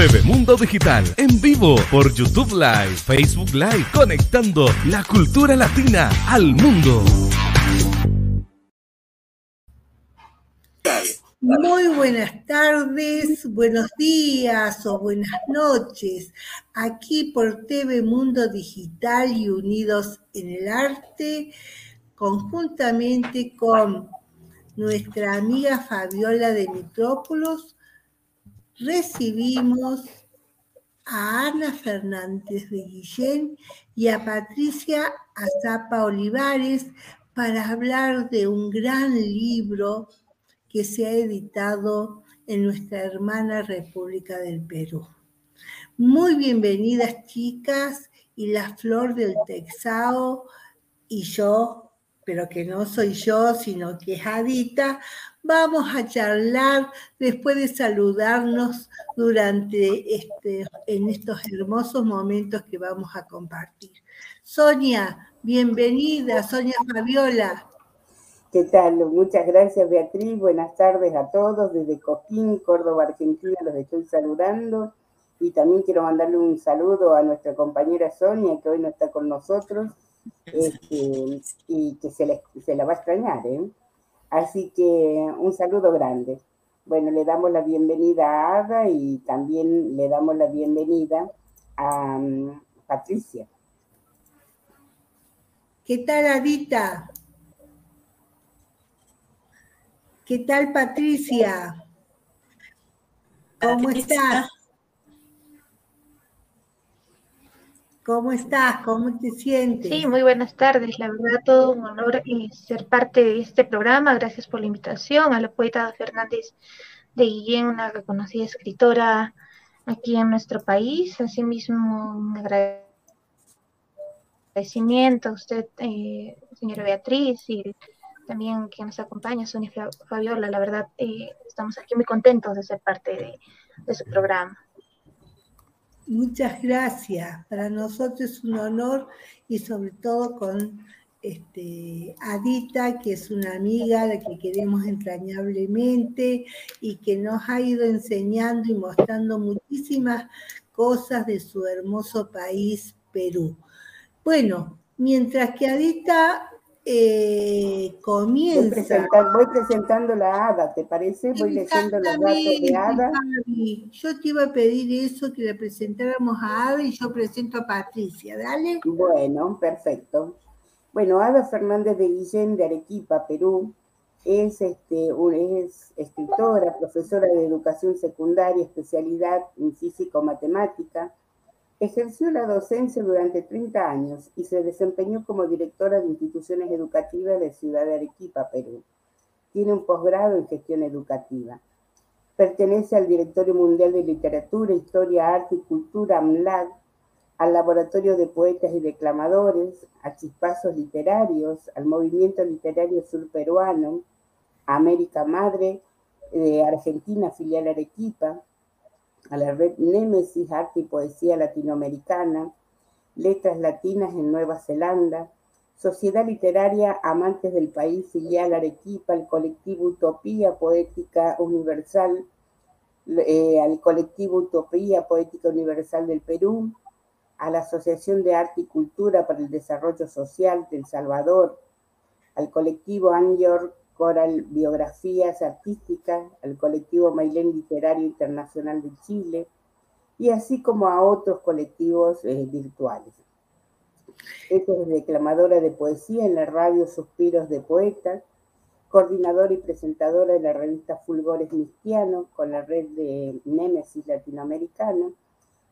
TV Mundo Digital, en vivo por YouTube Live, Facebook Live, conectando la cultura latina al mundo. Muy buenas tardes, buenos días o buenas noches. Aquí por TV Mundo Digital y Unidos en el Arte, conjuntamente con nuestra amiga Fabiola de Mitrópolis, recibimos a Ana Fernández de Guillén y a Patricia Azapa Olivares para hablar de un gran libro que se ha editado en nuestra hermana República del Perú. Muy bienvenidas chicas y la flor del Texao y yo, pero que no soy yo, sino que es Adita, vamos a charlar después de saludarnos durante este, en estos hermosos momentos que vamos a compartir. Sonia, bienvenida, Sonia Fabiola. ¿Qué tal? Muchas gracias, Beatriz. Buenas tardes a todos. Desde Coquín, Córdoba, Argentina, los estoy saludando. Y también quiero mandarle un saludo a nuestra compañera Sonia, que hoy no está con nosotros, este, y que se, se, la va a extrañar. ¿eh? Así que un saludo grande. Bueno, le damos la bienvenida a Ada y también le damos la bienvenida a um, Patricia. ¿Qué tal, Adita? ¿Qué tal, Patricia? ¿Cómo estás? ¿Cómo estás? ¿Cómo te sientes? Sí, muy buenas tardes. La verdad, todo un honor eh, ser parte de este programa. Gracias por la invitación. A la poeta Fernández de Guillén, una reconocida escritora aquí en nuestro país. Asimismo, un agradecimiento a usted, eh, señora Beatriz, y también quien nos acompaña, Sonia Fabiola. La verdad, eh, estamos aquí muy contentos de ser parte de, su programa. Muchas gracias. Para nosotros es un honor y sobre todo con este, Adita, que es una amiga de que queremos entrañablemente y que nos ha ido enseñando y mostrando muchísimas cosas de su hermoso país, Perú. Bueno, mientras que Adita eh, comienza. Voy, presentando la hada, ¿te parece? Voy leyendo los datos de hada. Yo te iba a pedir eso, que le presentáramos a Ada y yo presento a Patricia, ¿dale? Bueno, perfecto. Bueno, Ada Fernández de Guillén de Arequipa, Perú, es, este, es escritora, profesora de educación secundaria, especialidad en físico-matemática, Ejerció la docencia durante 30 años y se desempeñó como directora de instituciones educativas de Ciudad de Arequipa, Perú. Tiene un posgrado en gestión educativa. Pertenece al Directorio Mundial de Literatura, Historia, Arte y Cultura, AMLAD, al Laboratorio de Poetas y Declamadores, a Chispazos Literarios, al Movimiento Literario Surperuano, a América Madre de Argentina, filial Arequipa, a la red Némesis Arte y Poesía Latinoamericana, Letras Latinas en Nueva Zelanda, Sociedad Literaria Amantes del País Filial Arequipa, el colectivo Utopía Poética Universal, eh, al colectivo Utopía Poética Universal del Perú, a la Asociación de Arte y Cultura para el Desarrollo Social de El Salvador, al colectivo York Coral Biografías Artísticas, al colectivo Mailén Literario Internacional de Chile y así como a otros colectivos eh, virtuales. es declamadora de poesía en la radio Suspiros de Poetas, coordinadora y presentadora de la revista Fulgores Mistiano con la red de Némesis Latinoamericana,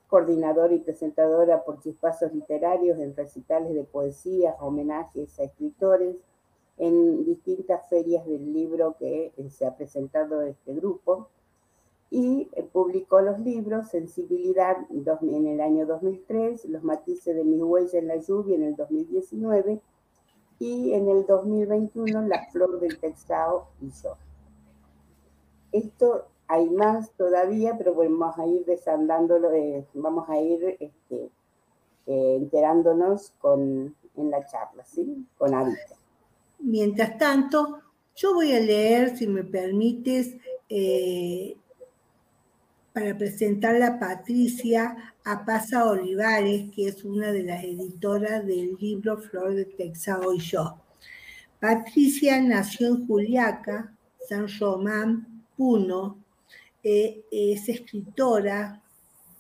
coordinadora y presentadora por chispazos literarios en recitales de poesía, homenajes a escritores, en distintas ferias del libro que eh, se ha presentado este grupo y eh, publicó los libros Sensibilidad en el año 2003, Los matices de mi huella en la lluvia en el 2019 y en el 2021 La flor del texao y yo. Esto hay más todavía, pero vamos a ir desandándolo, eh, vamos a ir este, enterándonos con, en la charla, ¿sí? Con Arita. Mientras tanto, yo voy a leer, si me permites, eh, para presentar a Patricia Apaza Olivares, que es una de las editoras del libro Flor de Texas Hoy Yo. Patricia nació en Juliaca, San Román, Puno, eh, es escritora,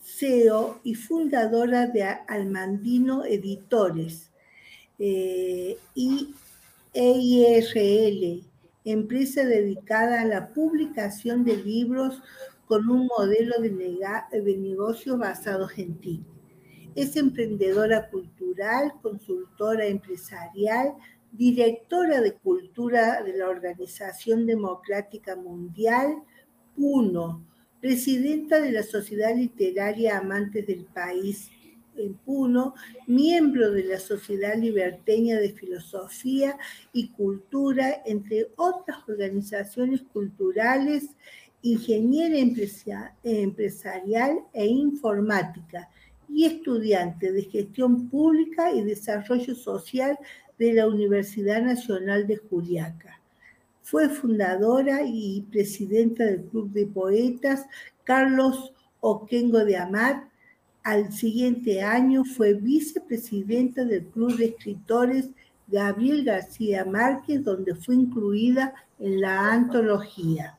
CEO y fundadora de Almandino Editores eh, y EIRL, empresa dedicada a la publicación de libros con un modelo de, de negocio basado en ti. Es emprendedora cultural, consultora empresarial, directora de cultura de la Organización Democrática Mundial, PUNO, presidenta de la Sociedad Literaria Amantes del País en Puno, miembro de la Sociedad Liberteña de Filosofía y Cultura, entre otras organizaciones culturales, ingeniera empresarial e informática y estudiante de gestión pública y desarrollo social de la Universidad Nacional de Juliaca. Fue fundadora y presidenta del Club de Poetas Carlos Oquengo de Amat. Al siguiente año fue vicepresidenta del Club de Escritores Gabriel García Márquez, donde fue incluida en la antología.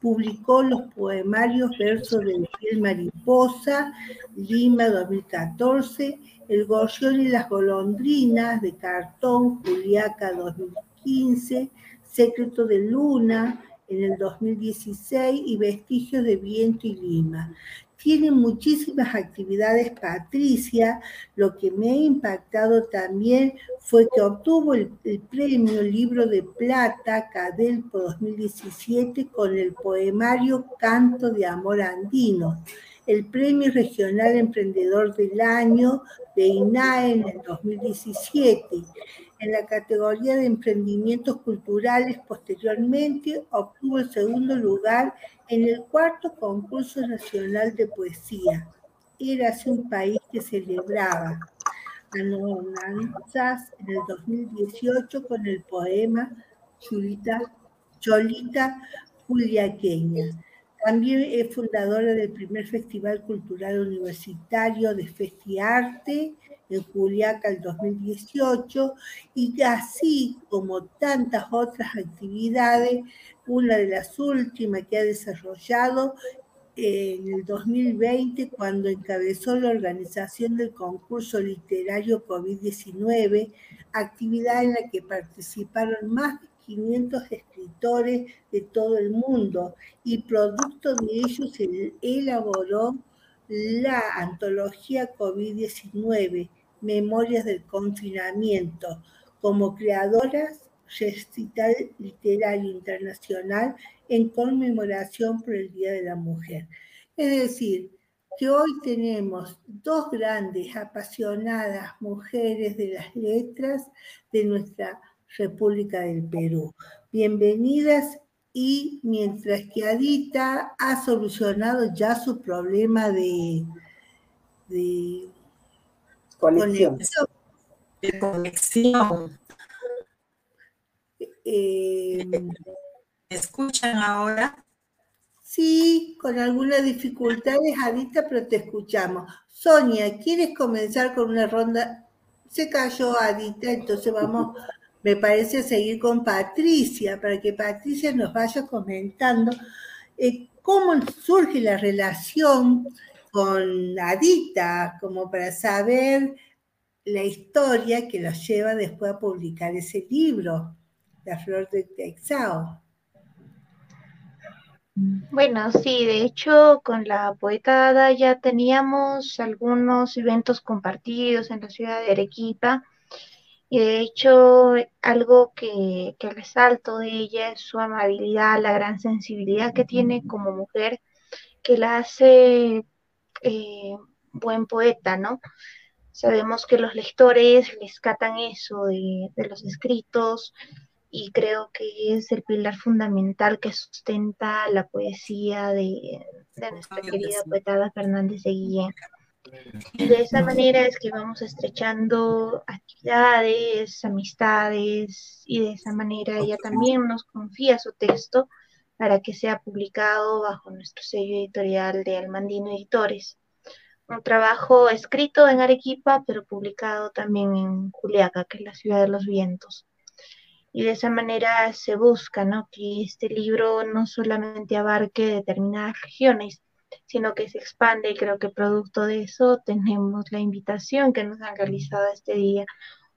Publicó los poemarios Versos de Fiel Mariposa, Lima 2014, El Gorrión y las Golondrinas de Cartón, Juliaca 2015, Secreto de Luna en el 2016 y Vestigios de Viento y Lima. Tiene muchísimas actividades Patricia. Lo que me ha impactado también fue que obtuvo el, premio Libro de Plata Cadelpo 2017 con el poemario Canto de Amor Andino el Premio Regional Emprendedor del Año de INAE en el 2017 en la categoría de emprendimientos culturales. Posteriormente obtuvo el segundo lugar en el cuarto concurso nacional de poesía. Era así un país que celebraba anonanzas en el 2018 con el poema Chulita, Cholita Juliaqueña. También es fundadora del primer Festival Cultural Universitario de Festiarte en Juliaca el 2018 y así como tantas otras actividades, una de las últimas que ha desarrollado en el 2020 cuando encabezó la organización del concurso literario COVID-19, actividad en la que participaron más de 500 escritores de todo el mundo y producto de ellos se elaboró la antología COVID-19, Memorias del Confinamiento, como creadoras recital literario internacional en conmemoración por el Día de la Mujer. Es decir, que hoy tenemos dos grandes, apasionadas mujeres de las letras de nuestra República del Perú. Bienvenidas y mientras que Adita ha solucionado ya su problema de, de conexión. De conexión. Eh, escuchan ahora? Sí, con algunas dificultades, Adita, pero te escuchamos. Sonia, ¿quieres comenzar con una ronda? Se cayó Adita, entonces vamos, me parece, seguir con Patricia, para que Patricia nos vaya comentando eh, cómo surge la relación con Adita, como para saber la historia que los lleva después a publicar ese libro, La Flor de Texao. Bueno, sí, de hecho con la poeta ya teníamos algunos eventos compartidos en la ciudad de Arequipa y de hecho algo que, que resalto de ella es su amabilidad, la gran sensibilidad que tiene como mujer que la hace eh, buen poeta, ¿no? Sabemos que los lectores rescatan eso de, los escritos y creo que es el pilar fundamental que sustenta la poesía de, nuestra querida poetada Fernández de Guillén. Y de esa manera es que vamos estrechando actividades, amistades, y de esa manera ella también nos confía su texto para que sea publicado bajo nuestro sello editorial de Almandino Editores. Un trabajo escrito en Arequipa, pero publicado también en Juliaca, que es la ciudad de los vientos. Y de esa manera se busca ¿no? que este libro no solamente abarque determinadas regiones, sino que se expande y creo que producto de eso tenemos la invitación que nos han realizado este día,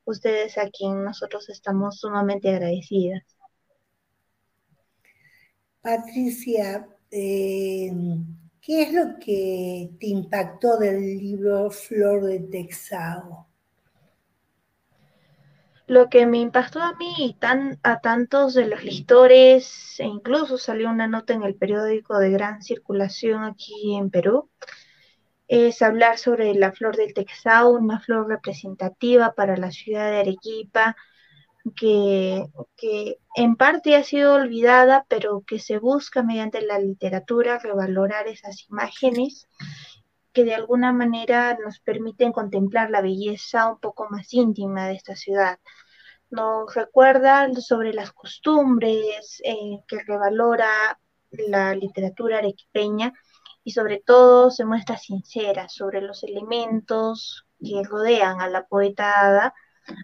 ustedes a quien nosotros estamos sumamente agradecidas. Patricia, eh, ¿qué es lo que te impactó del libro Flor de Texao? Lo que me impactó a mí y tan, a tantos de los lectores, e incluso salió una nota en el periódico de gran circulación aquí en Perú, es hablar sobre la flor del Texao, una flor representativa para la ciudad de Arequipa, que, en parte ha sido olvidada, pero que se busca mediante la literatura revalorar esas imágenes que de alguna manera nos permiten contemplar la belleza un poco más íntima de esta ciudad. Nos recuerda sobre las costumbres eh, que revalora la literatura arequipeña y sobre todo se muestra sincera sobre los elementos que rodean a la poeta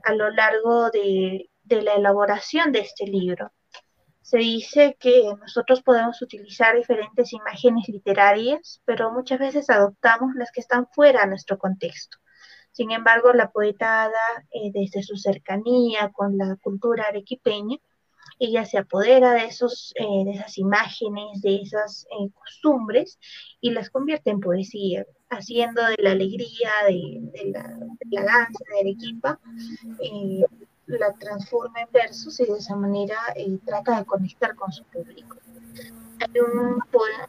a lo largo de, la elaboración de este libro. Se dice que nosotros podemos utilizar diferentes imágenes literarias, pero muchas veces adoptamos las que están fuera de nuestro contexto. Sin embargo, la poeta eh, desde su cercanía con la cultura arequipeña, ella se apodera de, esos, eh, de esas imágenes, de esas eh, costumbres y las convierte en poesía, haciendo de la alegría de, la, danza de Arequipa, eh, la transforma en versos y de esa manera trata de conectar con su público. Hay, un,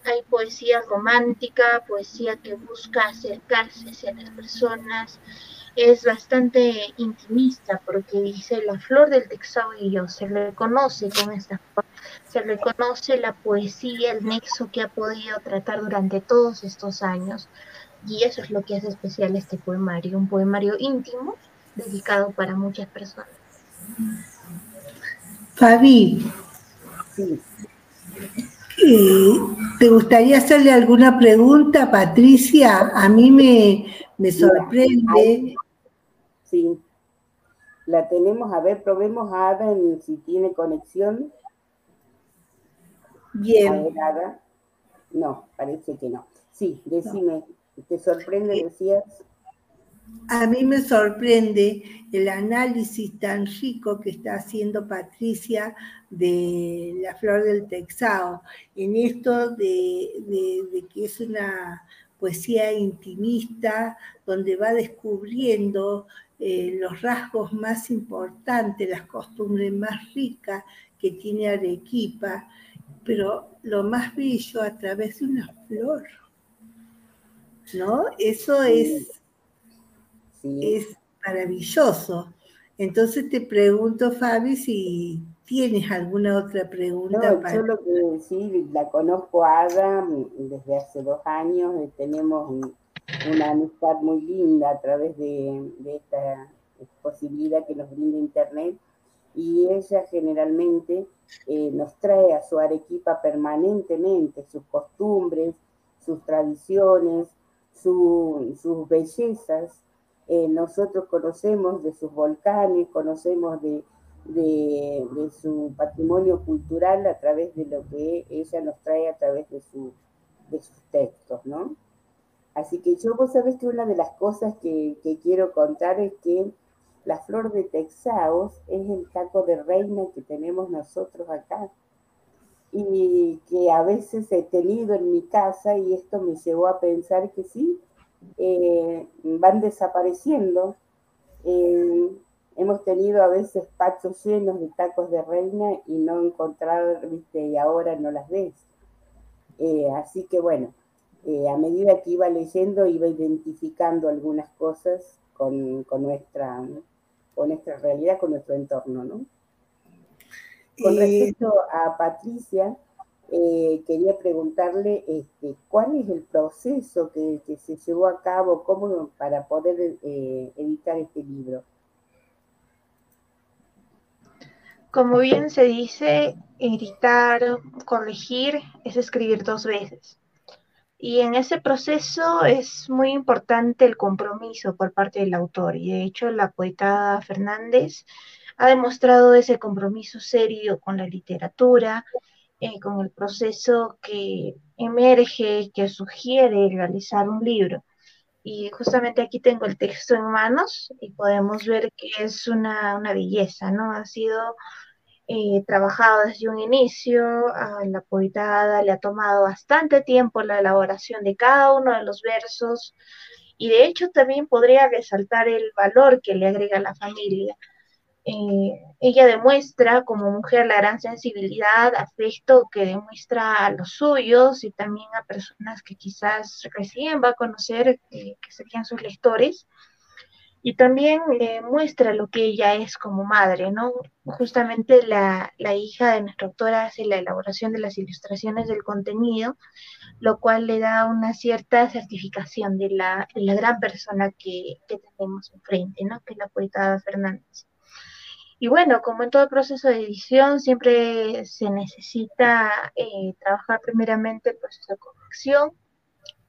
hay poesía romántica, poesía que busca acercarse hacia las personas, es bastante intimista porque dice la flor del yo se reconoce con esta flor, se reconoce la poesía, el nexo que ha podido tratar durante todos estos años y eso es lo que hace especial este poemario, un poemario íntimo dedicado para muchas personas. Fabi, eh, ¿te gustaría hacerle alguna pregunta a Patricia? A mí me, me sorprende Sí. La tenemos, a ver, probemos a Ada si tiene conexión. Bien. No, parece que no. Sí, decime, ¿te sorprende, decías? A mí me sorprende el análisis tan rico que está haciendo Patricia de la flor del Texao, en esto de, de que es una poesía intimista, donde va descubriendo eh, los rasgos más importantes, las costumbres más ricas que tiene Arequipa, pero lo más bello a través de una flor. ¿No? Eso es, es maravilloso. Entonces te pregunto, Fabi, si tienes alguna otra pregunta. No, yo lo que sí, la conozco a Ada desde hace dos años, eh, tenemos una amistad muy linda a través de, esta posibilidad que nos brinda Internet y ella generalmente eh, nos trae a su Arequipa permanentemente sus costumbres, sus tradiciones, sus bellezas. Eh, nosotros conocemos de sus volcanes, conocemos de, de, su patrimonio cultural a través de lo que ella nos trae a través de, su, de sus textos, ¿no? Así que yo, vos sabés que una de las cosas que, quiero contar es que la flor de Texaos es el taco de reina que tenemos nosotros acá y que a veces he tenido en mi casa y esto me llevó a pensar que sí, eh, van desapareciendo. Eh, hemos tenido a veces pachos llenos de tacos de reina y no encontrado, viste, y ahora no las ves. Eh, así que bueno, a medida que iba leyendo, iba identificando algunas cosas con, nuestra, con nuestra realidad, con nuestro entorno, ¿no? Con respecto a Patricia, eh, quería preguntarle este, cuál es el proceso que, se llevó a cabo cómo, para poder eh, editar este libro. Como bien se dice, editar, corregir es escribir dos veces. Y en ese proceso es muy importante el compromiso por parte del autor. Y de hecho la poeta Fernández ha demostrado ese compromiso serio con la literatura, eh, con el proceso que emerge, que sugiere realizar un libro. Y justamente aquí tengo el texto en manos y podemos ver que es una, belleza, ¿no? Ha sido eh, trabajado desde un inicio, a la poetada le ha tomado bastante tiempo la elaboración de cada uno de los versos y de hecho también podría resaltar el valor que le agrega la familia. Eh, ella demuestra como mujer la gran sensibilidad, afecto que demuestra a los suyos y también a personas que quizás recién va a conocer, eh, que serían sus lectores y también eh, muestra lo que ella es como madre, ¿no? Justamente la, hija de nuestra autora hace la elaboración de las ilustraciones del contenido, lo cual le da una cierta certificación de la, la gran persona que, que, tenemos enfrente, ¿no? Que es la poeta Fernández. Y bueno, como en todo proceso de edición, siempre se necesita eh, trabajar primeramente el proceso de corrección,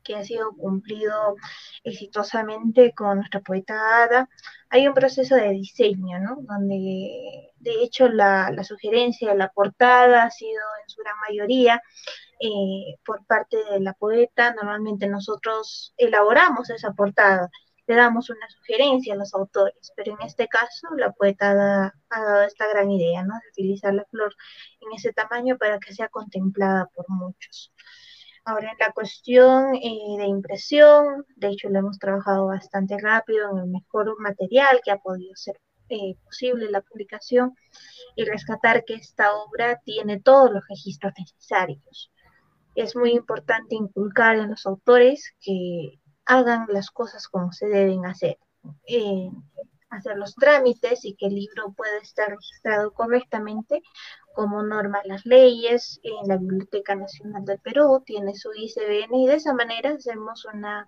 que ha sido cumplido exitosamente con nuestra poeta Ada, hay un proceso de diseño, ¿no? Donde de hecho la, sugerencia de la portada ha sido en su gran mayoría eh, por parte de la poeta. Normalmente nosotros elaboramos esa portada, le damos una sugerencia a los autores, pero en este caso la poeta ha, dado esta gran idea, ¿no? De utilizar la flor en ese tamaño para que sea contemplada por muchos. Ahora en la cuestión eh, de impresión, de hecho lo hemos trabajado bastante rápido en el mejor material que ha podido ser eh, posible la publicación y rescatar que esta obra tiene todos los registros necesarios. Es muy importante inculcar en los autores que hagan las cosas como se deben hacer. Eh, hacer los trámites y que el libro pueda estar registrado correctamente como norman las leyes en la Biblioteca Nacional del Perú, tiene su ICBN y de esa manera hacemos una,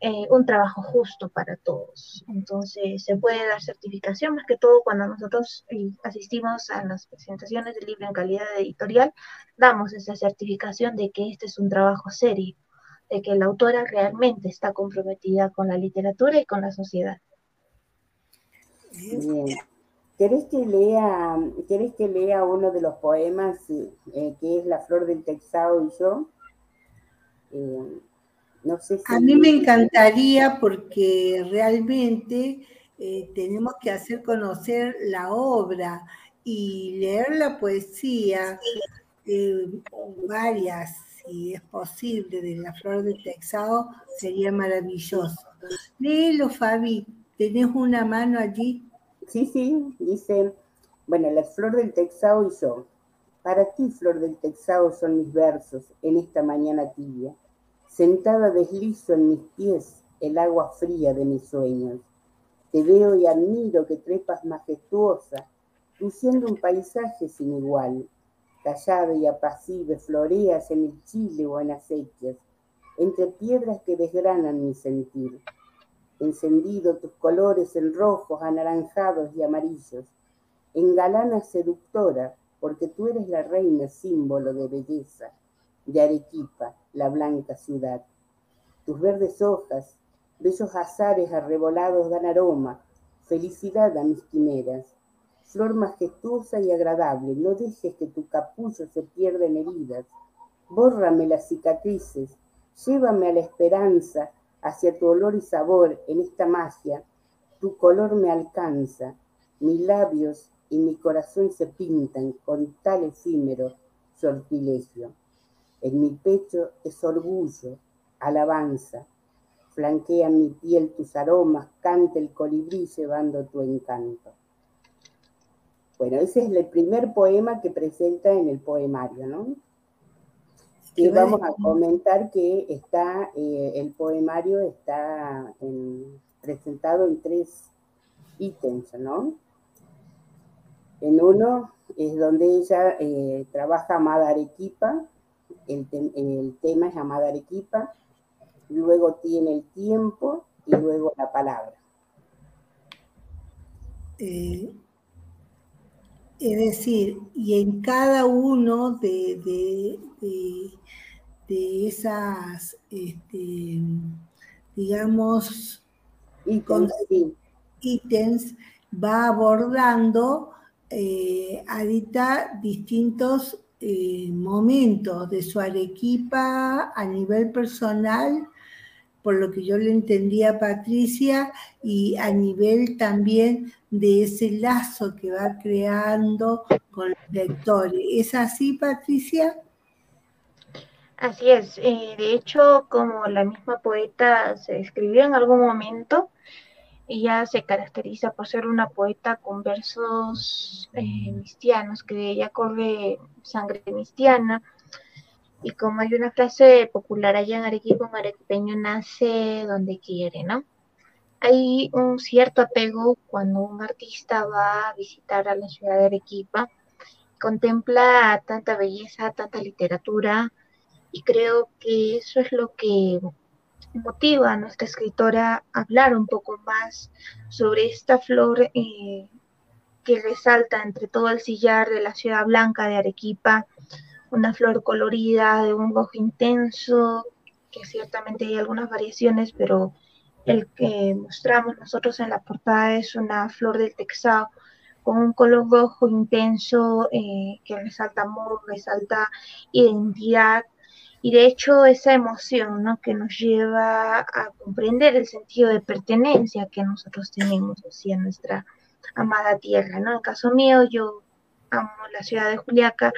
eh, un trabajo justo para todos. Entonces se puede dar certificación, más que todo cuando nosotros eh, asistimos a las presentaciones del libro en calidad editorial, damos esa certificación de que este es un trabajo serio, de que la autora realmente está comprometida con la literatura y con la sociedad. Bien. ¿Querés que lea, ¿querés que lea uno de los poemas eh, que es La flor del Texado y yo? Eh, no sé A mí me encantaría porque realmente eh, tenemos que hacer conocer la obra y leer la poesía, varias, si es posible, de La flor del Texado, sería maravilloso. Léelo, Fabi. ¿Tenés una mano allí? Sí, sí, dice, bueno, la flor del Texao y yo. Para ti, flor del Texao, son mis versos en esta mañana tibia. Sentada deslizo en mis pies el agua fría de mis sueños. Te veo y admiro que trepas majestuosa, luciendo un paisaje sin igual. Callada y apacible floreas en el Chile o en acequias, entre piedras que desgranan mi sentir encendido tus colores en rojos, anaranjados y amarillos, en galana seductora, porque tú eres la reina símbolo de belleza, de Arequipa, la blanca ciudad. Tus verdes hojas, bellos azares arrebolados dan aroma, felicidad a mis quimeras. Flor majestuosa y agradable, no dejes que tu capullo se pierda en heridas. Bórrame las cicatrices, llévame a la esperanza, hacia tu olor y sabor en esta magia, tu color me alcanza, mis labios y mi corazón se pintan con tal efímero sortilegio. En mi pecho es orgullo, alabanza, flanquea mi piel tus aromas, canta el colibrí llevando tu encanto. Bueno, ese es el primer poema que presenta en el poemario, ¿no? Y vamos a comentar que está, eh, el poemario está presentado en tres ítems, ¿no? En uno es donde ella eh, trabaja Amada Arequipa, el, el, tema es Amada Arequipa, luego tiene el tiempo y luego la palabra. Eh, Es decir, y en cada uno de, de, de, esas, este, digamos, ítems, va abordando eh, distintos eh, momentos de su Arequipa a nivel personal, por lo que yo le entendía a Patricia, y a nivel también de ese lazo que va creando con los lectores. ¿Es así, Patricia? Así es. Eh, de hecho, como la misma poeta se escribió en algún momento, ella se caracteriza por ser una poeta con versos eh, mistianos, que ella corre sangre mistiana. Y como hay una frase popular allá en Arequipa, un arequipeño nace donde quiere, ¿no? Hay un cierto apego cuando un artista va a visitar a la ciudad de Arequipa, contempla tanta belleza, tanta literatura, y creo que eso es lo que motiva a nuestra escritora a hablar un poco más sobre esta flor eh, que resalta entre todo el sillar de la ciudad blanca de Arequipa, una flor colorida de un rojo intenso, que ciertamente hay algunas variaciones, pero el que mostramos nosotros en la portada es una flor del Texao con un color rojo intenso eh, que resalta amor, resalta identidad y de hecho esa emoción ¿no? que nos lleva a comprender el sentido de pertenencia que nosotros tenemos hacia nuestra amada tierra. ¿no? En caso mío, yo amo la ciudad de Juliaca,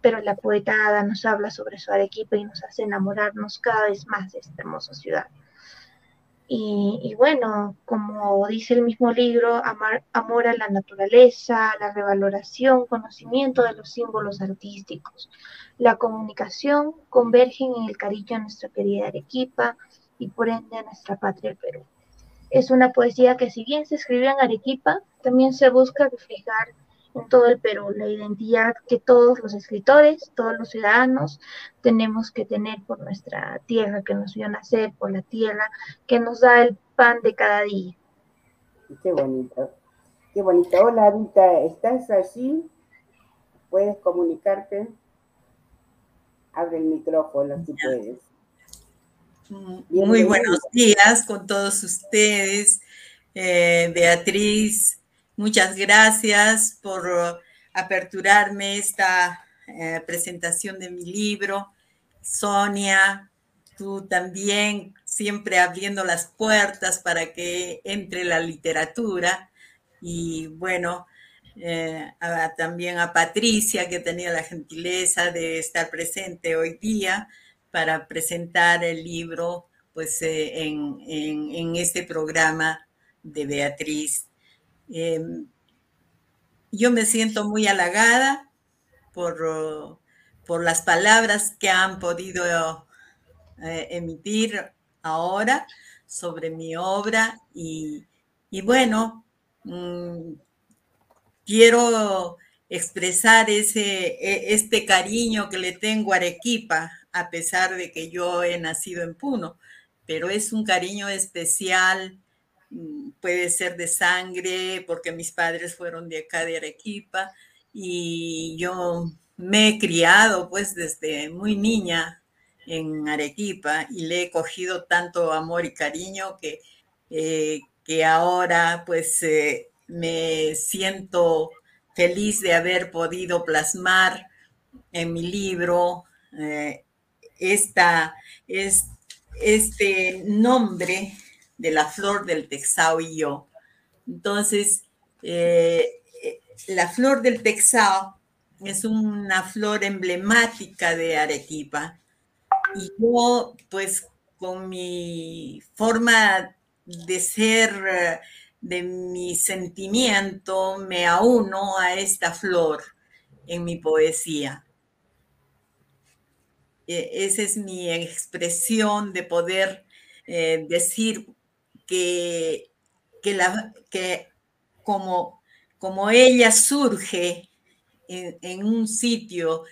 pero la poeta nos habla sobre su Arequipa y nos hace enamorarnos cada vez más de esta hermosa ciudad. Y, bueno, como dice el mismo libro, amor a la naturaleza, la revaloración, conocimiento de los símbolos artísticos, la comunicación convergen en el cariño a nuestra querida Arequipa y por ende a nuestra patria el Perú. Es una poesía que si bien se escribió en Arequipa, también se busca reflejar en todo el Perú, la identidad que todos los escritores, todos los ciudadanos tenemos que tener por nuestra tierra que nos vio nacer, por la tierra que nos da el pan de cada día. Qué bonito, qué bonito. Hola, Vita, ¿estás allí? ¿Puedes comunicarte? Abre el micrófono si puedes. Muy buenos días con todos ustedes. Eh, Beatriz, Muchas gracias por aperturarme esta eh, presentación de mi libro. Sonia, tú también siempre abriendo las puertas para que entre la literatura. Y bueno, eh, también a Patricia, que tenía la gentileza de estar presente hoy día para presentar el libro pues, eh, en, en este programa de Beatriz Em, yo me siento muy halagada por, por, las palabras que han podido eh, emitir ahora sobre mi obra y, bueno, mm, quiero expresar ese, e, este cariño que le tengo a Arequipa, a pesar de que yo he nacido en Puno, pero es un cariño especial puede ser de sangre, porque mis padres fueron de acá de Arequipa y yo me he criado pues desde muy niña en Arequipa y le he cogido tanto amor y cariño que, eh, que ahora pues eh, me siento feliz de haber podido plasmar en mi libro eh, esta, es, este nombre de la flor del Texao y yo. Entonces, eh, eh, la flor del Texao es una flor emblemática de Arequipa. Y yo, pues, con mi forma de ser, de mi sentimiento, me auno a esta flor en mi poesía. E, esa es mi expresión de poder eh, decir que, la, que como, como ella surge en, un sitio,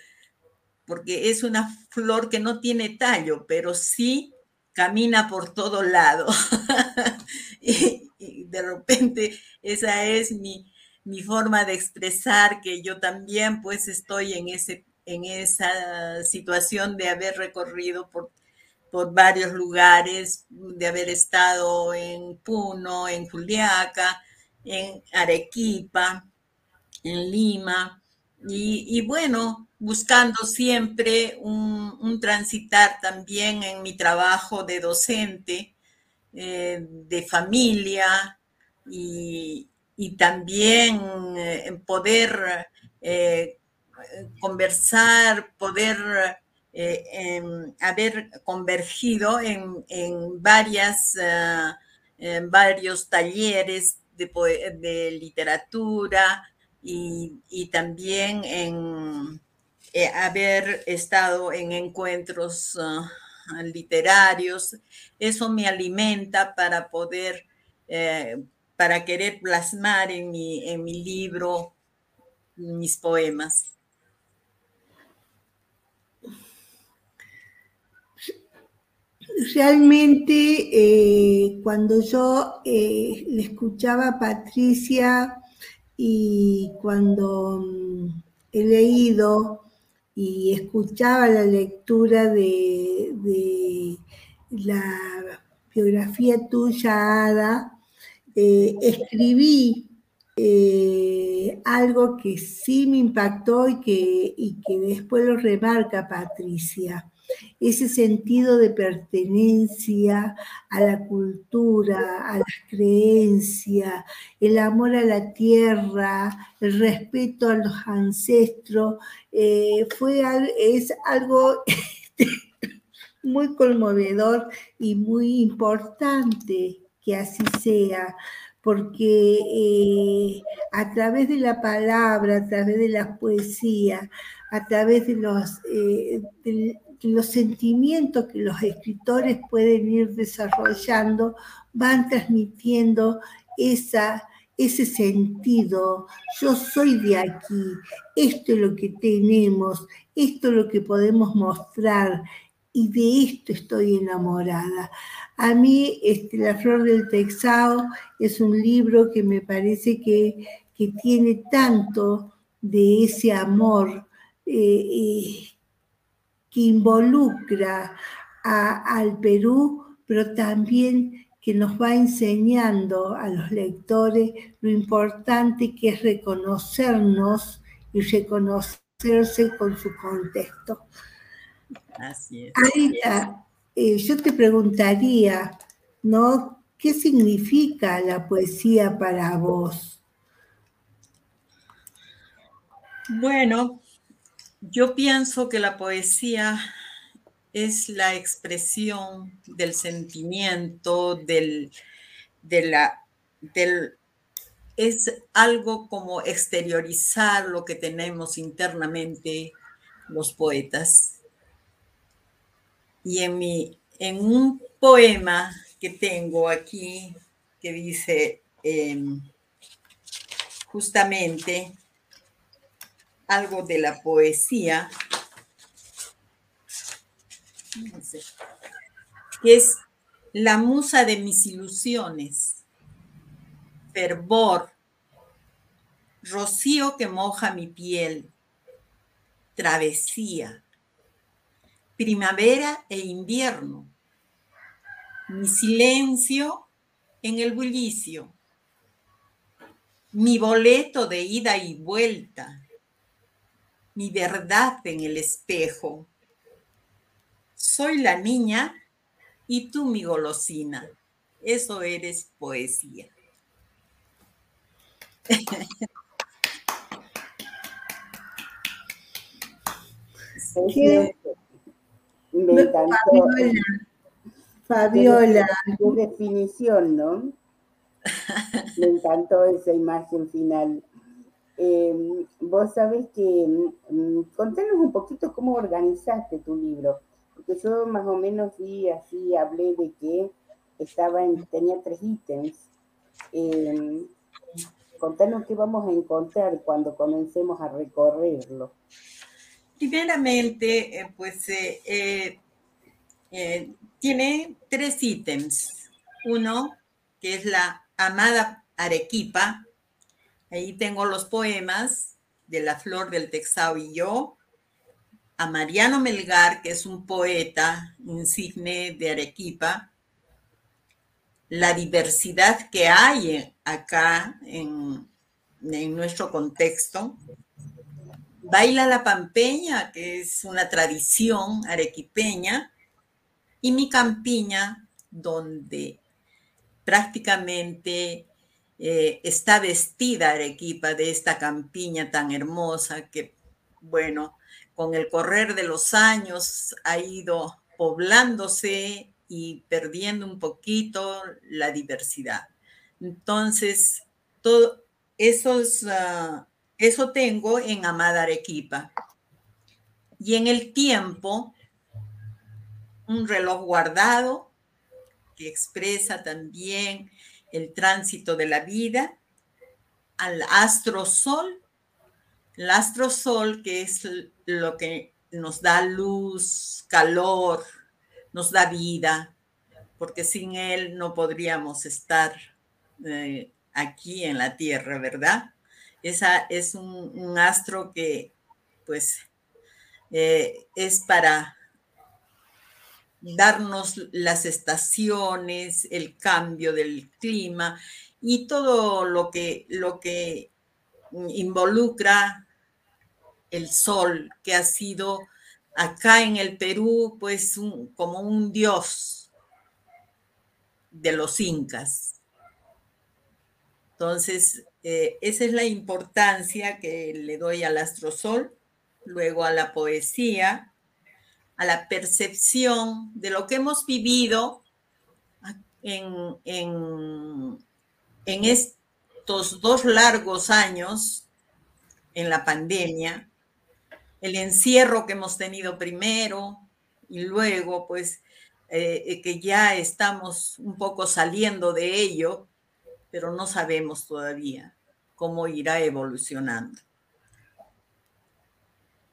porque es una flor que no tiene tallo, pero sí camina por todo lado. y, de repente esa es mi, mi forma de expresar que yo también pues estoy en, ese, en esa situación de haber recorrido por, por varios lugares, de haber estado en Puno, en Juliaca, en Arequipa, en Lima, y, bueno, buscando siempre un, transitar también en mi trabajo de docente, eh, de familia y, también eh, poder eh, conversar, poder em, haber convergido en, varias, en varios talleres de, literatura y, también en eh, haber estado en encuentros literarios. Eso me alimenta para poder, eh, para querer plasmar en en mi libro mis poemas. Realmente, eh, cuando yo eh, le escuchaba a Patricia y cuando mm, he leído y escuchaba la lectura de, la biografía tuya, Ada, eh, escribí algo que sí me impactó y que, y que después lo remarca Patricia ese sentido de pertenencia a la cultura, a las creencias, el amor a la tierra, el respeto a los ancestros, eh, fue, es algo muy conmovedor y muy importante que así sea porque eh, a través de la palabra, a través de la poesía, a través de los, eh, los sentimientos que los escritores pueden ir desarrollando van transmitiendo esa, ese sentido. Yo soy de aquí, esto es lo que tenemos, esto es lo que podemos mostrar y de esto estoy enamorada. A mí, este, La Flor del Texao es un libro que me parece que, tiene tanto de ese amor eh, eh, que involucra al Perú, pero también que nos va enseñando a los lectores lo importante que es reconocernos y reconocerse con su contexto. Así es. Eh, yo te preguntaría, ¿no? ¿Qué significa la poesía para vos? Bueno, yo pienso que la poesía es la expresión del sentimiento, del, de la, del, es algo como exteriorizar lo que tenemos internamente los poetas. Y en, mi, en un poema que tengo aquí, que dice em, justamente, algo de la poesía, que es la musa de mis ilusiones, fervor, rocío que moja mi piel, travesía, primavera e invierno, mi silencio en el bullicio, mi boleto de ida y vuelta, mi verdad en el espejo. Soy la niña y tú mi golosina. Eso eres poesía. Me encantó. Fabiola. Tu definición, ¿no? Me encantó esa imagen final. Em, vos sabés que, mm, contanos un poquito cómo organizaste tu libro, porque yo más o menos vi así, hablé de que estaba en, tenía tres ítems. Eh, contanos qué vamos a encontrar cuando comencemos a recorrerlo. Primeramente, eh, pues eh, tiene tres ítems. Uno, que es la amada Arequipa, Ahí tengo los poemas de La Flor del Texao y yo, a Mariano Melgar, que es un poeta insigne de Arequipa, la diversidad que hay acá en, en nuestro contexto. Baila la pampeña, que es una tradición arequipeña, y mi campiña, donde prácticamente eh, está vestida Arequipa de esta campiña tan hermosa que, bueno, con el correr de los años ha ido poblándose y perdiendo un poquito la diversidad. Entonces, todo ah, eso tengo en Amada Arequipa. Y en el tiempo, un reloj guardado que expresa también el tránsito de la vida, al astro sol, el astro sol que es lo que nos da luz, calor, nos da vida, porque sin él no podríamos estar eh, aquí en la Tierra, ¿verdad? Esa es un, astro que, pues, eh, es para darnos las estaciones, el cambio del clima y todo lo que, lo que involucra el sol, que ha sido acá en el Perú, pues como un dios de los incas. Entonces, eh, esa es la importancia que le doy al astrosol, luego a la poesía, a la percepción de lo que hemos vivido en, en, estos dos largos años en la pandemia, el encierro que hemos tenido primero y luego, pues, eh, que ya estamos un poco saliendo de ello, pero no sabemos todavía cómo irá evolucionando.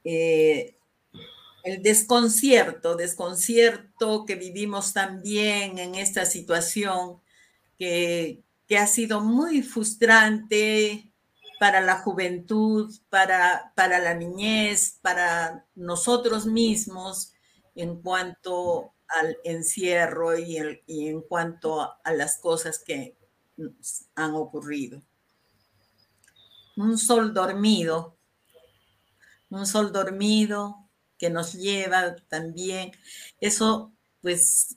Eh, el desconcierto, desconcierto que vivimos también en esta situación que, ha sido muy frustrante para la juventud, para, para la niñez, para nosotros mismos en cuanto al encierro y, y en cuanto a las cosas que han ocurrido. Un sol dormido, un sol dormido que nos lleva también, eso pues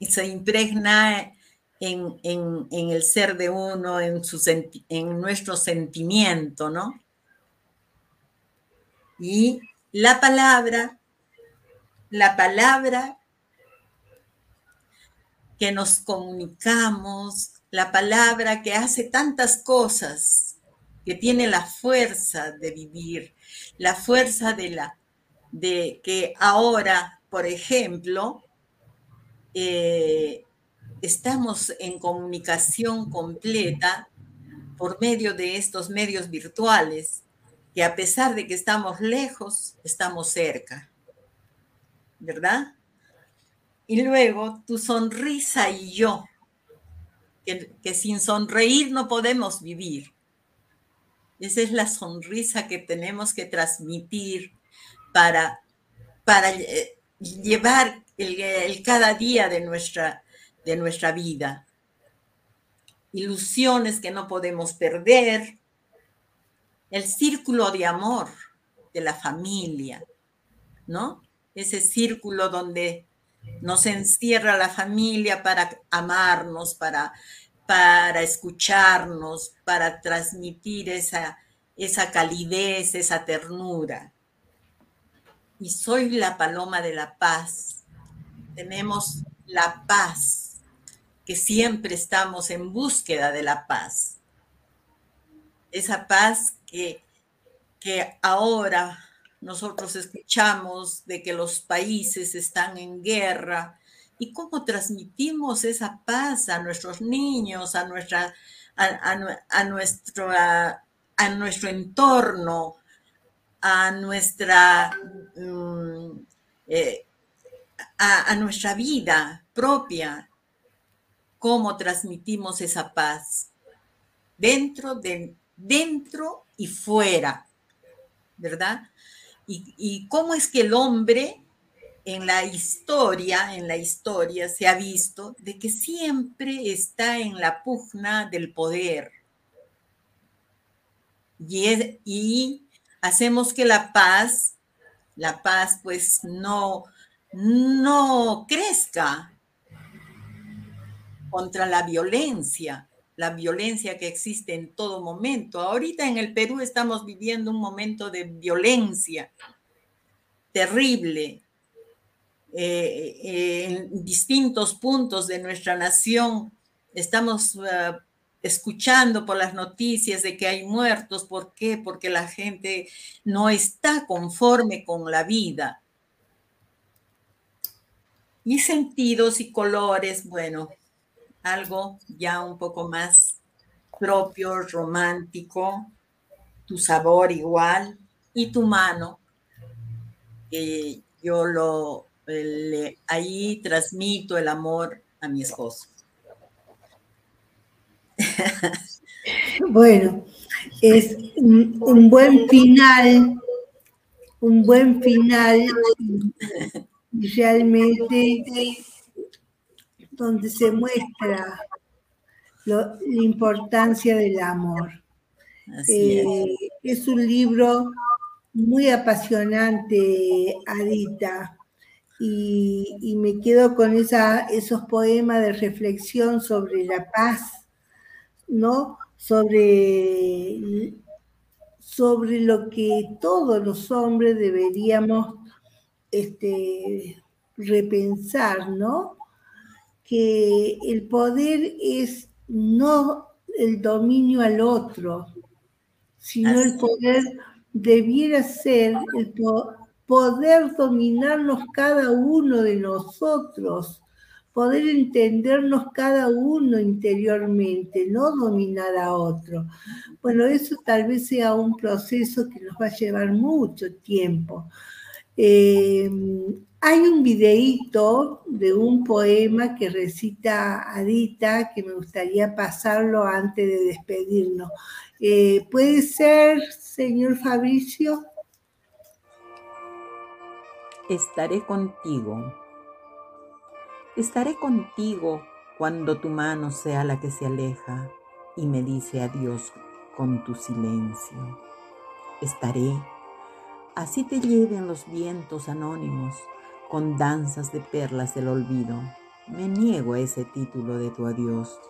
se impregna en, el ser de uno, en, su en nuestro sentimiento, ¿no? Y la palabra, la palabra que nos comunicamos, la palabra que hace tantas cosas, que tiene la fuerza de vivir, la fuerza de la de que ahora, por ejemplo, eh, estamos en comunicación completa por medio de estos medios virtuales, que a pesar de que estamos lejos, estamos cerca, ¿verdad? Y luego tu sonrisa y yo, que, que sin sonreír no podemos vivir. Esa es la sonrisa que tenemos que transmitir para, para eh, llevar el, cada día de nuestra, de nuestra vida. Ilusiones que no podemos perder. El círculo de amor de la familia, ¿no? Ese círculo donde nos encierra la familia para amarnos, para, para escucharnos, para transmitir esa, esa calidez, esa ternura y soy la paloma de la paz. Tenemos la paz, que siempre estamos en búsqueda de la paz. Esa paz que, que ahora nosotros escuchamos de que los países están en guerra y cómo transmitimos esa paz a nuestros niños, a, nuestra, a, a nuestro entorno, a nuestra, mm, eh, a, nuestra vida propia, cómo transmitimos esa paz dentro de, dentro y fuera, ¿verdad? Y, y cómo es que el hombre en la historia, en la historia se ha visto de que siempre está en la pugna del poder. Y, y hacemos que la paz, la paz pues no, no crezca contra la violencia, la violencia que existe en todo momento. Ahorita en el Perú estamos viviendo un momento de violencia terrible, eh, eh, en distintos puntos de nuestra nación estamos eh, escuchando por las noticias de que hay muertos. ¿Por qué? Porque la gente no está conforme con la vida. Y sentidos y colores, bueno, algo ya un poco más propio, romántico, tu sabor igual y tu mano. yo lo ahí transmito el amor a mi esposo. Bueno, es un, buen final, un buen final realmente donde se muestra la importancia del amor. Eh, es un libro muy apasionante, Adita y, me quedo con esa, esos poemas de reflexión sobre la paz, ¿no? Sobre, sobre lo que todos los hombres deberíamos este, repensar, ¿no? Que el poder es no el dominio al otro, sino el poder debiera ser el, poder dominarnos cada uno de nosotros, poder entendernos cada uno interiormente, no dominar a otro. Bueno, eso tal vez sea un proceso que nos va a llevar mucho tiempo. Eh, hay un videíto de un poema que recita Adita que me gustaría pasarlo antes de despedirnos. Eh, ¿Puede ser, señor Fabricio? estaré contigo. Estaré contigo cuando tu mano sea la que se aleja y me dice adiós con tu silencio. Estaré, así te lleven los vientos anónimos con danzas de perlas del olvido. Me niego a ese título de tu adiós.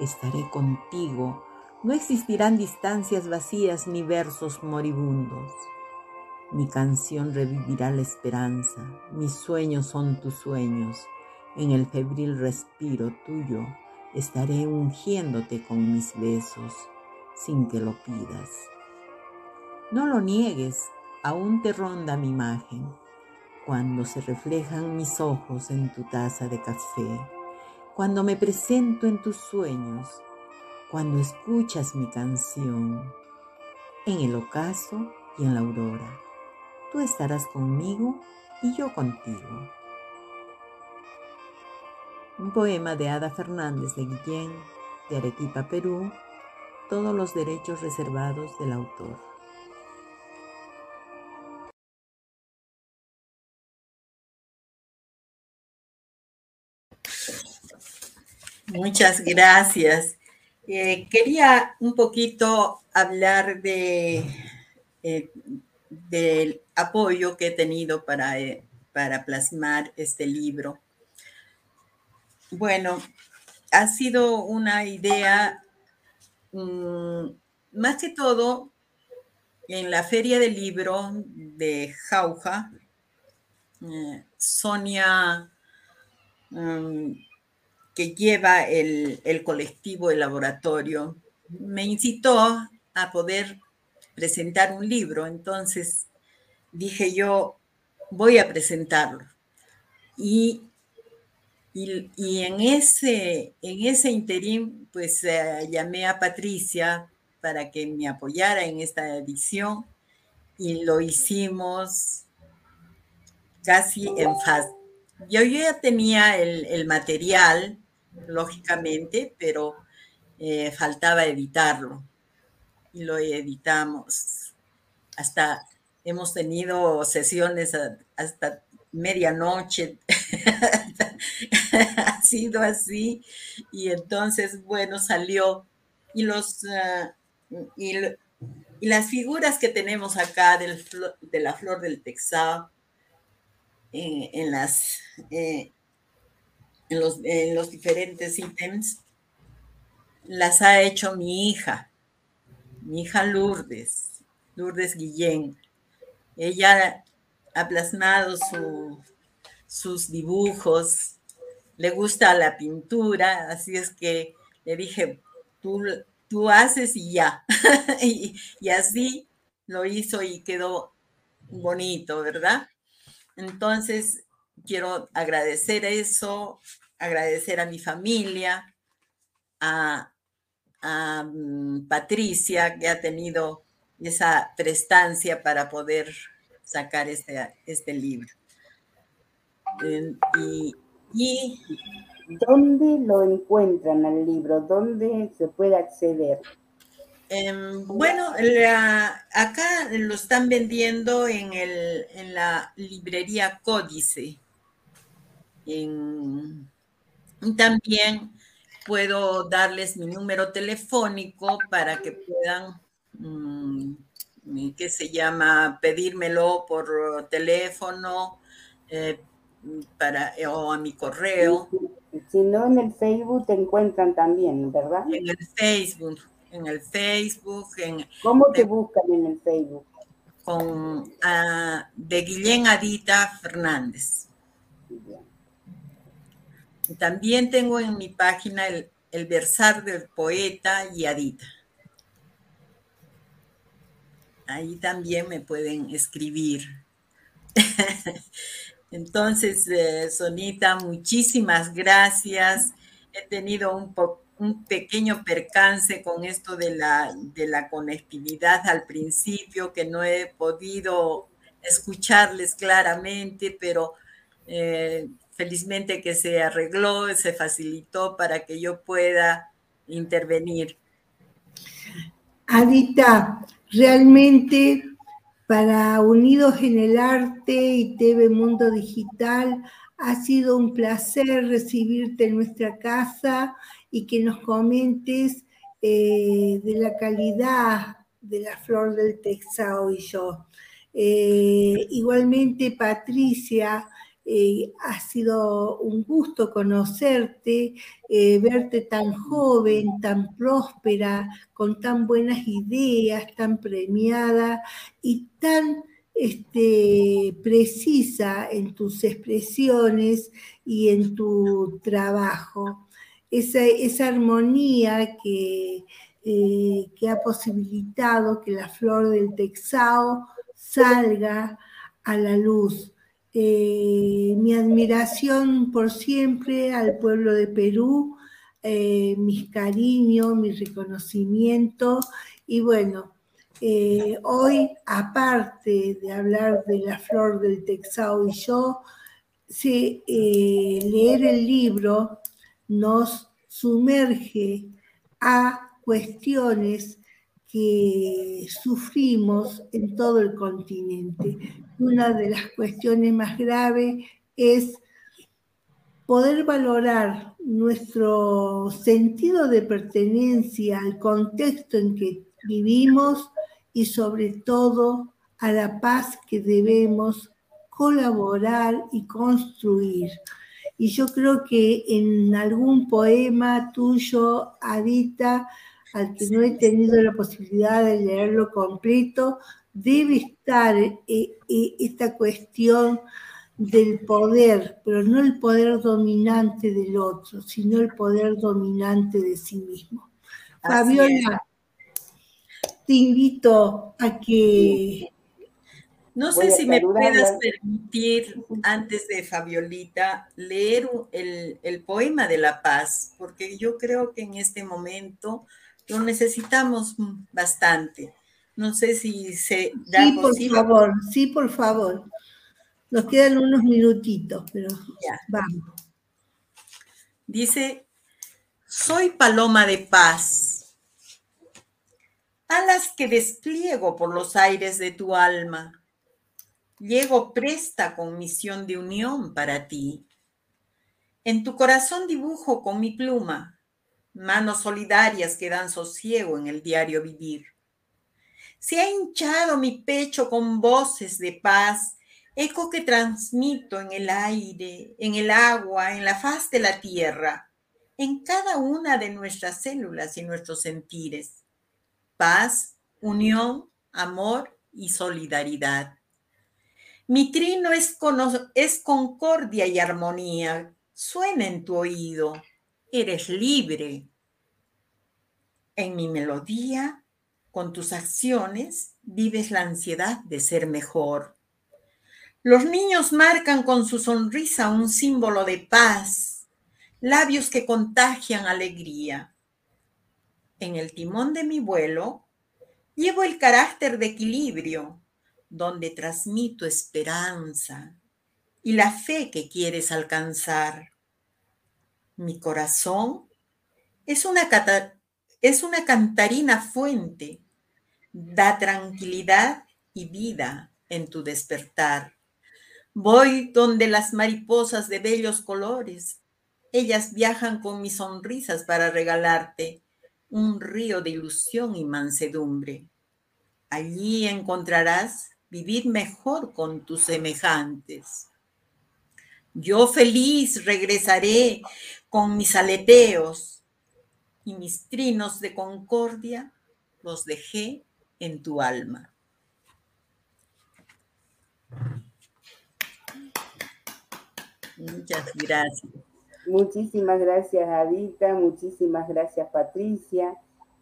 Estaré contigo, no existirán distancias vacías ni versos moribundos. Mi canción revivirá la esperanza, mis sueños son tus sueños, en el febril respiro tuyo estaré ungiéndote con mis besos, sin que lo pidas. No lo niegues, aún te ronda mi imagen, cuando se reflejan mis ojos en tu taza de café, cuando me presento en tus sueños, cuando escuchas mi canción, en el ocaso y en la aurora tú estarás conmigo y yo contigo. Un poema de Ada Fernández de Guillén, de Arequipa, Perú, todos los derechos reservados del autor. Muchas gracias. Eh, quería un poquito hablar de, eh, del apoyo que he tenido para, eh, para plasmar este libro. Bueno, ha sido una idea, mm, más que todo, en la feria del libro de Jauja, eh, Sonia, mm, que lleva el, el colectivo, el laboratorio, me incitó a poder presentar un libro. Entonces dije yo, voy a presentarlo. Y, y, en, ese, en ese interín, pues eh, llamé a Patricia para que me apoyara en esta edición y lo hicimos casi en fase. Yo, ya tenía el, material, lógicamente, pero eh, faltaba editarlo. y lo editamos. Hasta hemos tenido sesiones hasta medianoche. ha sido así. Y entonces, bueno, salió. Y los ah, y, las figuras que tenemos acá del, de la flor del Texao eh, en, las, eh, en, los, en los diferentes ítems, las ha hecho mi hija, mi hija Lourdes, Lourdes Guillén. Ella ha plasmado sus dibujos, le gusta la pintura, así es que le dije, tú, tú haces y ya. y, así lo hizo y quedó bonito, ¿verdad? Entonces, quiero agradecer eso, agradecer a mi familia, a, mm, Patricia, que ha tenido esa prestancia para poder sacar este, este libro. Y, ¿Dónde lo encuentran el libro? ¿Dónde se puede acceder? Em, bueno, acá lo están vendiendo en, el, en la librería Códice. también puedo darles mi número telefónico para que puedan, mm, ¿qué se llama? Pedírmelo por teléfono eh, para, o a mi correo. Si no, en el Facebook te encuentran también, ¿verdad? En el Facebook, en el Facebook. En, ¿Cómo te buscan en el Facebook? Con ah, de Guillén Adita Fernández. También tengo en mi página el, el versar del poeta y Adita. Ahí también me pueden escribir. Entonces, eh, Sonita, muchísimas gracias. He tenido un, pequeño percance con esto de la, de la conectividad al principio, que no he podido escucharles claramente, pero eh, felizmente que se arregló, se facilitó para que yo pueda intervenir. Adita, realmente para Unidos en el Arte y TV Mundo Digital ha sido un placer recibirte en nuestra casa y que nos comentes eh, de la calidad de la flor del Texao y yo. Eh, igualmente, Patricia, eh, ha sido un gusto conocerte, eh, verte tan joven, tan próspera, con tan buenas ideas, tan premiada y tan este, precisa en tus expresiones y en tu trabajo. Esa, esa armonía que, eh, que ha posibilitado que la flor del Texao salga a la luz eh, mi admiración por siempre al pueblo de Perú, eh, mis cariños, mi reconocimiento. Y bueno, eh, hoy aparte de hablar de la flor del Texao y yo, leer el libro nos sumerge a cuestiones que sufrimos en todo el continente. Una de las cuestiones más graves es poder valorar nuestro sentido de pertenencia al contexto en que vivimos y sobre todo a la paz que debemos colaborar y construir. Y yo creo que en algún poema tuyo, Adita, al que no he tenido la posibilidad de leerlo completo, debe estar eh, eh, esta cuestión del poder, pero no el poder dominante del otro, sino el poder dominante de sí mismo. Fabiola, te invito a que... No sé si me puedas permitir, antes de Fabiolita, leer el, el poema de la paz, porque yo creo que en este momento lo necesitamos bastante. No sé si se da Sí, por favor, sí, por favor. Nos quedan unos minutitos, pero vamos. Dice, soy paloma de paz. alas que despliego por los aires de tu alma. Llego presta con misión de unión para ti. En tu corazón dibujo con mi pluma manos solidarias que dan sosiego en el diario vivir. Se ha hinchado mi pecho con voces de paz, eco que transmito en el aire, en el agua, en la faz de la tierra, en cada una de nuestras células y nuestros sentires paz, unión, amor y solidaridad. Mi trino es, es concordia y armonía. Suena en tu oído. Eres libre. En mi melodía, con tus acciones, vives la ansiedad de ser mejor. Los niños marcan con su sonrisa un símbolo de paz, labios que contagian alegría. En el timón de mi vuelo llevo el carácter de equilibrio, donde transmito esperanza y la fe que quieres alcanzar. Mi corazón es una, cantarina fuente, da tranquilidad y vida en tu despertar. Voy donde las mariposas de bellos colores, ellas viajan con mis sonrisas para regalarte un río de ilusión y mansedumbre. Allí encontrarás vivir mejor con tus semejantes. Yo feliz regresaré con mis aleteos y mis trinos de concordia los dejé en tu alma. Muchas gracias. Muchísimas gracias, Adita. Muchísimas gracias, Patricia.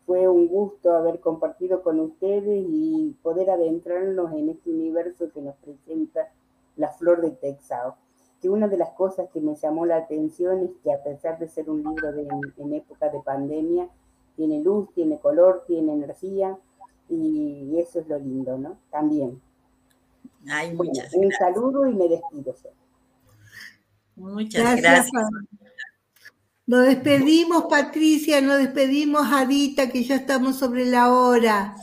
Fue un gusto haber compartido con ustedes y poder adentrarnos en este universo que nos presenta la flor de Texao. Que una de las cosas que me llamó la atención es que a pesar de ser un libro de, en época de pandemia, tiene luz, tiene color, tiene energía y eso es lo lindo, ¿no? También. Ay, muchas un saludo y me despido. Muchas gracias. Nos despedimos, Patricia, nos despedimos, Adita, que ya estamos sobre la hora.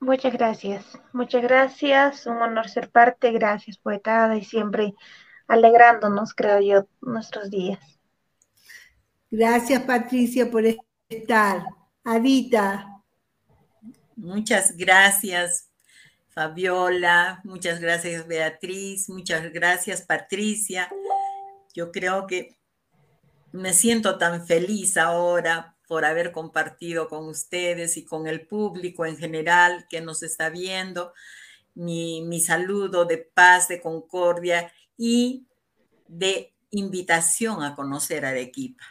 Muchas gracias, muchas gracias, un honor ser parte, gracias, poetada, y siempre alegrándonos, creo yo, nuestros días. Gracias, Patricia, por estar. Adita. Muchas gracias, Fabiola, muchas gracias, Beatriz, muchas gracias, Patricia. Yo creo que me siento tan feliz ahora por haber compartido con ustedes y con el público en general que nos está viendo. Mi, saludo de paz, de concordia y de invitación a conocer Arequipa.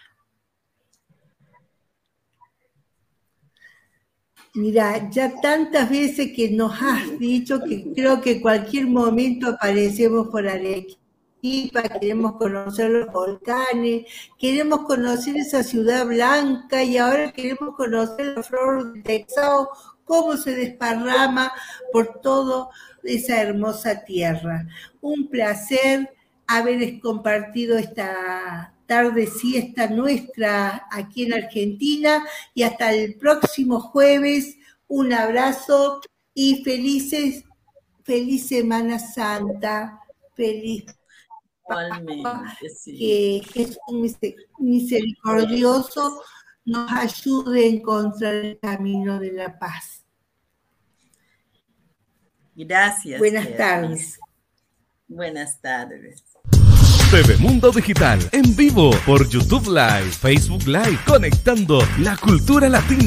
Mira, ya tantas veces que nos has dicho que creo que cualquier momento aparecemos por Arequipa queremos conocer los volcanes, queremos conocer esa ciudad blanca y ahora queremos conocer la flor de Texao, cómo se desparrama por toda esa hermosa tierra. Un placer haber compartido esta tarde siesta nuestra aquí en Argentina y hasta el próximo jueves. Un abrazo y felices, feliz Semana Santa, feliz que Jesús misericordioso nos ayude a encontrar el camino de la paz. Gracias. Buenas tardes. Buenas tardes. TV Mundo Digital en vivo por YouTube Live, Facebook Live, conectando la cultura latina